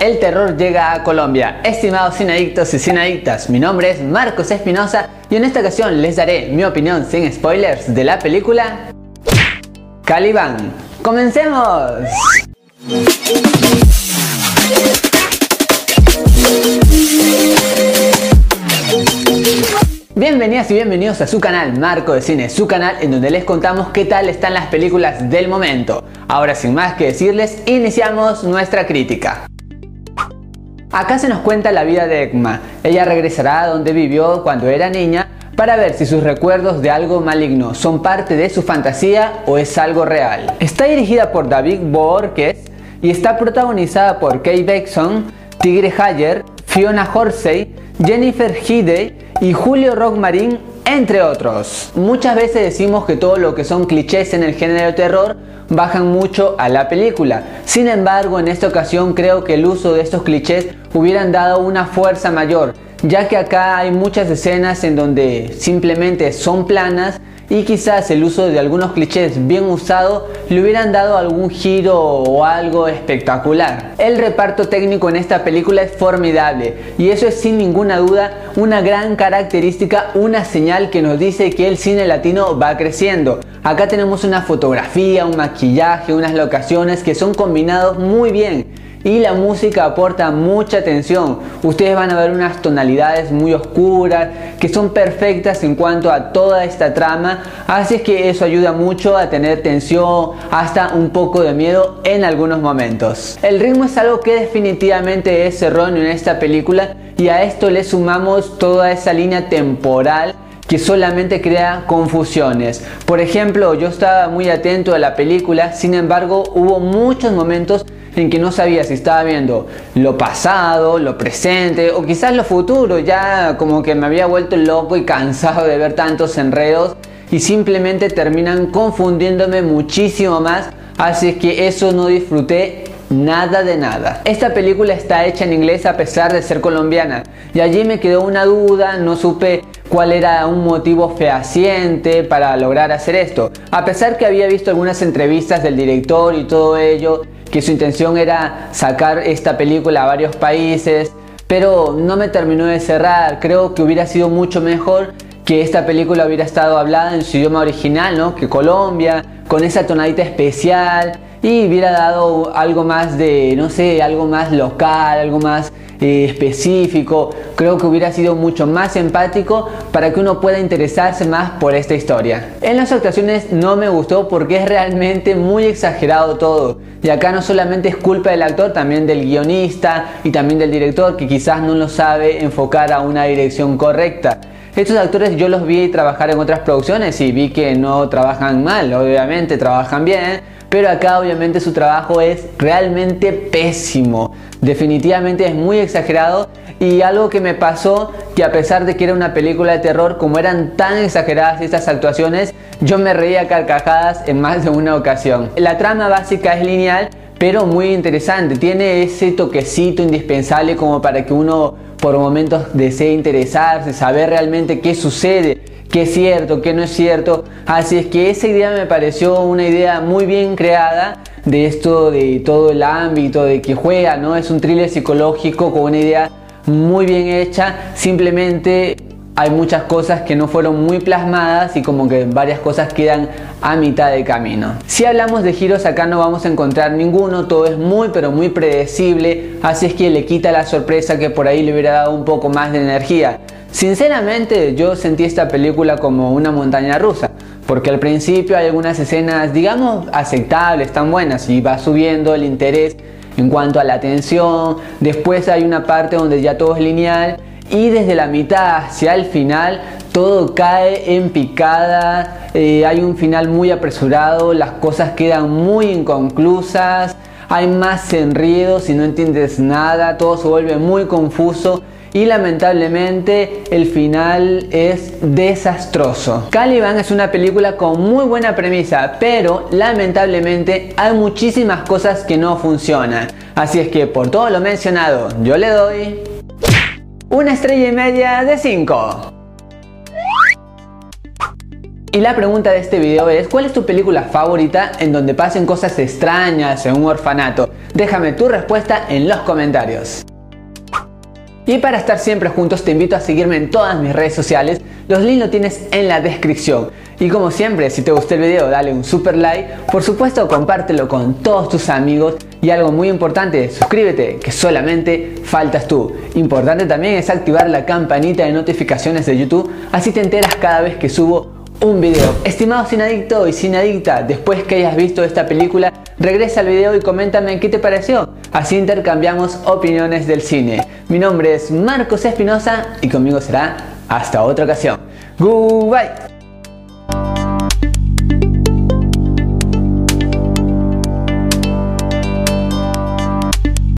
El terror llega a Colombia. Estimados cinadictos y cinadictas, mi nombre es Marcos Espinosa y en esta ocasión les daré mi opinión sin spoilers de la película Caliban. ¡Comencemos! Bienvenidas y bienvenidos a su canal Marco de Cine, su canal en donde les contamos qué tal están las películas del momento. Ahora sin más que decirles, iniciamos nuestra crítica. Acá se nos cuenta la vida de Ekma. Ella regresará a donde vivió cuando era niña para ver si sus recuerdos de algo maligno son parte de su fantasía o es algo real. Está dirigida por David Borges y está protagonizada por Kate Beckson, Tigre Hayer, Fiona Horsey, Jennifer Hide y Julio Rockmarin entre otros. Muchas veces decimos que todo lo que son clichés en el género de terror bajan mucho a la película. Sin embargo, en esta ocasión creo que el uso de estos clichés hubieran dado una fuerza mayor, ya que acá hay muchas escenas en donde simplemente son planas y quizás el uso de algunos clichés bien usados le hubieran dado algún giro o algo espectacular. El reparto técnico en esta película es formidable y eso es sin ninguna duda una gran característica, una señal que nos dice que el cine latino va creciendo. Acá tenemos una fotografía, un maquillaje, unas locaciones que son combinados muy bien y la música aporta mucha atención. Ustedes van a ver unas tonalidades muy oscuras que son perfectas en cuanto a toda esta trama, así es que eso ayuda mucho a tener tensión, hasta un poco de miedo en algunos momentos. El ritmo es algo que definitivamente es erróneo en esta película y a esto le sumamos toda esa línea temporal que solamente crea confusiones. Por ejemplo, yo estaba muy atento a la película, sin embargo, hubo muchos momentos en que no sabía si estaba viendo lo pasado, lo presente o quizás lo futuro. Ya como que me había vuelto loco y cansado de ver tantos enredos y simplemente terminan confundiéndome muchísimo más. Así que eso no disfruté nada de nada. Esta película está hecha en inglés a pesar de ser colombiana y allí me quedó una duda, no supe cuál era un motivo fehaciente para lograr hacer esto. A pesar que había visto algunas entrevistas del director y todo ello, que su intención era sacar esta película a varios países, pero no me terminó de cerrar. Creo que hubiera sido mucho mejor que esta película hubiera estado hablada en su idioma original, ¿no? Que Colombia, con esa tonadita especial y hubiera dado algo más de, no sé, algo más local, algo más eh, específico. Creo que hubiera sido mucho más empático para que uno pueda interesarse más por esta historia. En las actuaciones no me gustó porque es realmente muy exagerado todo. Y acá no solamente es culpa del actor, también del guionista y también del director que quizás no lo sabe enfocar a una dirección correcta. Estos actores yo los vi trabajar en otras producciones y vi que no trabajan mal, obviamente trabajan bien, pero acá obviamente su trabajo es realmente pésimo. Definitivamente es muy exagerado y algo que me pasó que a pesar de que era una película de terror, como eran tan exageradas estas actuaciones, yo me reía carcajadas en más de una ocasión. La trama básica es lineal, pero muy interesante. Tiene ese toquecito indispensable como para que uno por momentos desee interesarse, saber realmente qué sucede, qué es cierto, qué no es cierto. Así es que esa idea me pareció una idea muy bien creada de esto, de todo el ámbito, de que juega, ¿no? Es un thriller psicológico con una idea muy bien hecha, simplemente hay muchas cosas que no fueron muy plasmadas y como que varias cosas quedan a mitad de camino. Si hablamos de giros acá no vamos a encontrar ninguno, todo es muy pero muy predecible, así es que le quita la sorpresa que por ahí le hubiera dado un poco más de energía. Sinceramente yo sentí esta película como una montaña rusa, porque al principio hay algunas escenas digamos aceptables, tan buenas y va subiendo el interés en cuanto a la atención, después hay una parte donde ya todo es lineal y desde la mitad hacia el final todo cae en picada, eh, hay un final muy apresurado, las cosas quedan muy inconclusas, hay más enredos y no entiendes nada, todo se vuelve muy confuso y lamentablemente el final es desastroso. Caliban es una película con muy buena premisa, pero lamentablemente hay muchísimas cosas que no funcionan. Así es que por todo lo mencionado, yo le doy una estrella y media de 5. Y la pregunta de este video es, ¿cuál es tu película favorita en donde pasen cosas extrañas en un orfanato? Déjame tu respuesta en los comentarios. Y para estar siempre juntos te invito a seguirme en todas mis redes sociales, los links los tienes en la descripción. Y como siempre, si te gustó el video dale un super like, por supuesto compártelo con todos tus amigos y algo muy importante, suscríbete, que solamente faltas tú. Importante también es activar la campanita de notificaciones de YouTube, así te enteras cada vez que subo un video. Estimado sin adicto y sin adicta, después que hayas visto esta película, regresa al video y coméntame qué te pareció. Así intercambiamos opiniones del cine. Mi nombre es Marcos Espinosa y conmigo será hasta otra ocasión. Goodbye.